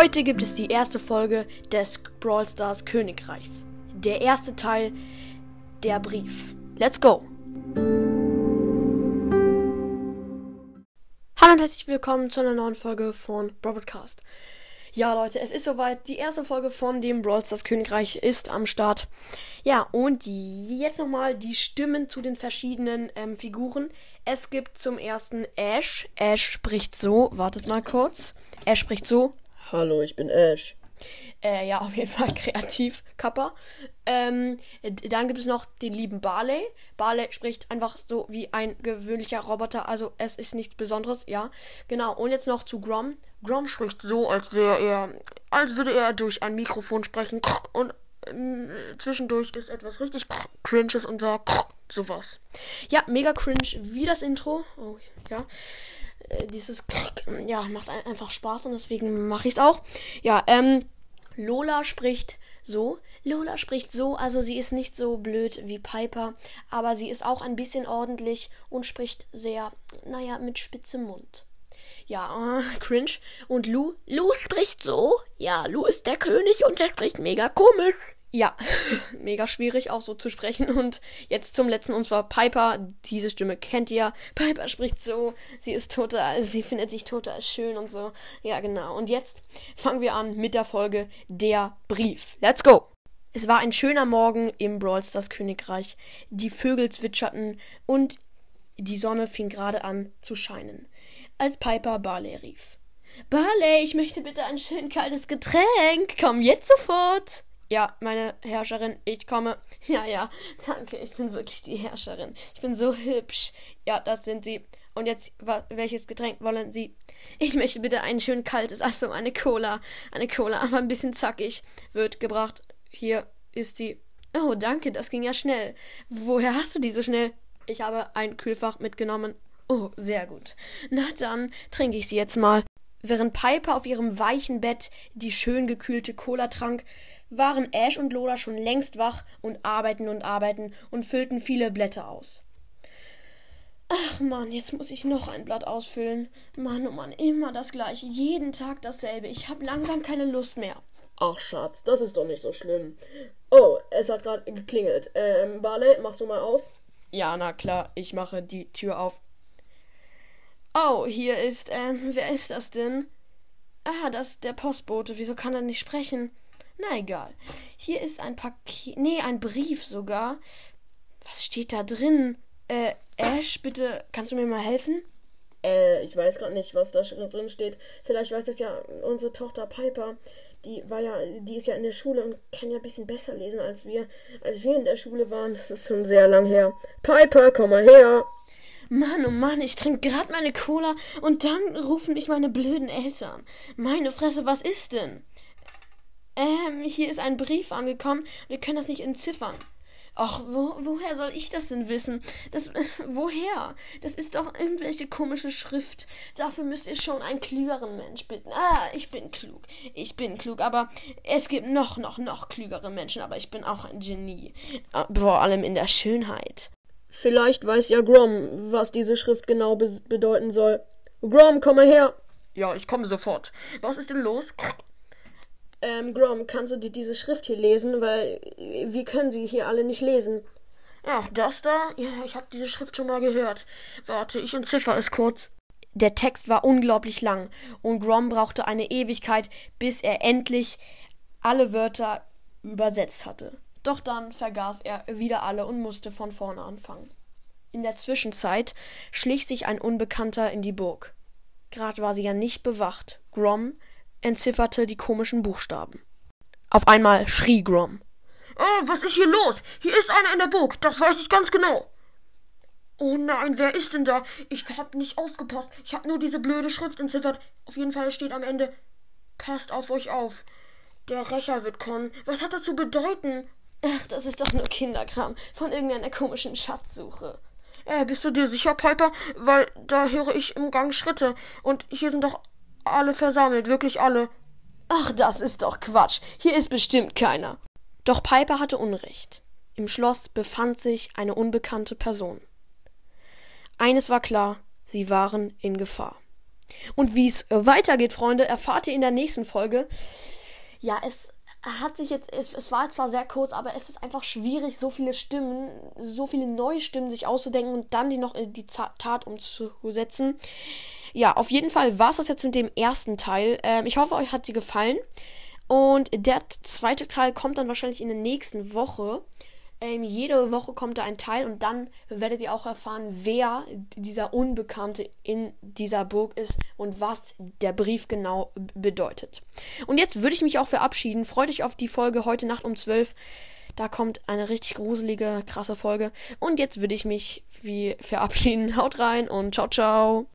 Heute gibt es die erste Folge des Brawl Stars Königreichs. Der erste Teil, der Brief. Let's go! Hallo und herzlich willkommen zu einer neuen Folge von Broadcast. Ja, Leute, es ist soweit. Die erste Folge von dem Brawl Stars Königreich ist am Start. Ja, und jetzt nochmal die Stimmen zu den verschiedenen ähm, Figuren. Es gibt zum ersten Ash. Ash spricht so. Wartet mal kurz. Ash spricht so. Hallo, ich bin Ash. Äh, ja, auf jeden Fall kreativ, Kappa. Ähm, dann gibt es noch den lieben Barley. Barley spricht einfach so wie ein gewöhnlicher Roboter, also es ist nichts Besonderes, ja. Genau, und jetzt noch zu Grom. Grom spricht so, als wäre er, als würde er durch ein Mikrofon sprechen und äh, zwischendurch ist etwas richtig cringes und da sowas. Ja, mega cringe wie das Intro. Oh, ja. Äh, dieses ja, macht einfach Spaß und deswegen mache ich es auch. Ja, ähm, Lola spricht so. Lola spricht so, also sie ist nicht so blöd wie Piper, aber sie ist auch ein bisschen ordentlich und spricht sehr, naja, mit spitzem Mund. Ja, äh, cringe. Und Lu? Lu spricht so. Ja, Lu ist der König und er spricht mega komisch. Ja, mega schwierig auch so zu sprechen. Und jetzt zum letzten, und zwar Piper. Diese Stimme kennt ihr. Piper spricht so. Sie ist total, sie findet sich total schön und so. Ja, genau. Und jetzt fangen wir an mit der Folge Der Brief. Let's go! Es war ein schöner Morgen im Brawl Stars Königreich. Die Vögel zwitscherten und die Sonne fing gerade an zu scheinen, als Piper Barley rief. Barley, ich möchte bitte ein schön kaltes Getränk. Komm jetzt sofort. Ja, meine Herrscherin, ich komme. Ja, ja, danke, ich bin wirklich die Herrscherin. Ich bin so hübsch. Ja, das sind Sie. Und jetzt, welches Getränk wollen Sie? Ich möchte bitte ein schön kaltes, achso, eine Cola. Eine Cola, aber ein bisschen zackig. Wird gebracht. Hier ist die. Oh, danke, das ging ja schnell. Woher hast du die so schnell? Ich habe ein Kühlfach mitgenommen. Oh, sehr gut. Na dann trinke ich sie jetzt mal. Während Piper auf ihrem weichen Bett die schön gekühlte Cola trank, waren Ash und Lola schon längst wach und arbeiten und arbeiten und füllten viele Blätter aus. Ach Mann, jetzt muss ich noch ein Blatt ausfüllen. Mann, oh Mann, immer das gleiche, jeden Tag dasselbe. Ich habe langsam keine Lust mehr. Ach Schatz, das ist doch nicht so schlimm. Oh, es hat gerade geklingelt. Ähm, Barley, machst du mal auf? Ja, na klar, ich mache die Tür auf. Oh, hier ist, ähm, wer ist das denn? Ah, das ist der Postbote. Wieso kann er nicht sprechen? Na egal. Hier ist ein Paket. Nee, ein Brief sogar. Was steht da drin? Äh, Ash, bitte, kannst du mir mal helfen? Äh, ich weiß gerade nicht, was da drin steht. Vielleicht weiß das ja unsere Tochter Piper. Die war ja, die ist ja in der Schule und kann ja ein bisschen besser lesen als wir. Als wir in der Schule waren, das ist schon sehr lang her. Piper, komm mal her. Mann, oh Mann, ich trinke gerade meine Cola und dann rufen mich meine blöden Eltern. Meine Fresse, was ist denn? Ähm, hier ist ein Brief angekommen. Wir können das nicht entziffern. Ach, wo, woher soll ich das denn wissen? Das, woher? Das ist doch irgendwelche komische Schrift. Dafür müsst ihr schon einen klügeren Mensch bitten. Ah, ich bin klug. Ich bin klug, aber es gibt noch, noch, noch klügere Menschen, aber ich bin auch ein Genie. Ah, vor allem in der Schönheit. Vielleicht weiß ja Grom, was diese Schrift genau be bedeuten soll. Grom, komm mal her. Ja, ich komme sofort. Was ist denn los? Ähm, Grom, kannst du dir diese Schrift hier lesen? Weil wir können sie hier alle nicht lesen. Ach, das da? Ja, ich habe diese Schrift schon mal gehört. Warte, ich entziffer es kurz. Der Text war unglaublich lang und Grom brauchte eine Ewigkeit, bis er endlich alle Wörter übersetzt hatte. Doch dann vergaß er wieder alle und musste von vorne anfangen. In der Zwischenzeit schlich sich ein Unbekannter in die Burg. Grad war sie ja nicht bewacht. Grom entzifferte die komischen Buchstaben. Auf einmal schrie Grom. Oh, was ist hier los? Hier ist einer in der Burg, das weiß ich ganz genau. Oh nein, wer ist denn da? Ich hab nicht aufgepasst. Ich hab nur diese blöde Schrift entziffert. Auf jeden Fall steht am Ende: Passt auf euch auf. Der Rächer wird kommen. Was hat das zu bedeuten? Ach, das ist doch nur Kinderkram von irgendeiner komischen Schatzsuche. Äh, bist du dir sicher, Piper? Weil da höre ich im Gang Schritte. Und hier sind doch alle versammelt, wirklich alle. Ach, das ist doch Quatsch. Hier ist bestimmt keiner. Doch Piper hatte Unrecht. Im Schloss befand sich eine unbekannte Person. Eines war klar, sie waren in Gefahr. Und wie es weitergeht, Freunde, erfahrt ihr in der nächsten Folge. Ja, es hat sich jetzt, es, es war zwar sehr kurz, aber es ist einfach schwierig, so viele Stimmen, so viele neue Stimmen sich auszudenken und dann die noch in die Tat umzusetzen. Ja, auf jeden Fall war es das jetzt mit dem ersten Teil. Ähm, ich hoffe, euch hat sie gefallen. Und der zweite Teil kommt dann wahrscheinlich in der nächsten Woche. Ähm, jede Woche kommt da ein Teil und dann werdet ihr auch erfahren, wer dieser Unbekannte in dieser Burg ist und was der Brief genau bedeutet. Und jetzt würde ich mich auch verabschieden. Freut euch auf die Folge heute Nacht um 12. Da kommt eine richtig gruselige, krasse Folge. Und jetzt würde ich mich wie verabschieden. Haut rein und ciao, ciao.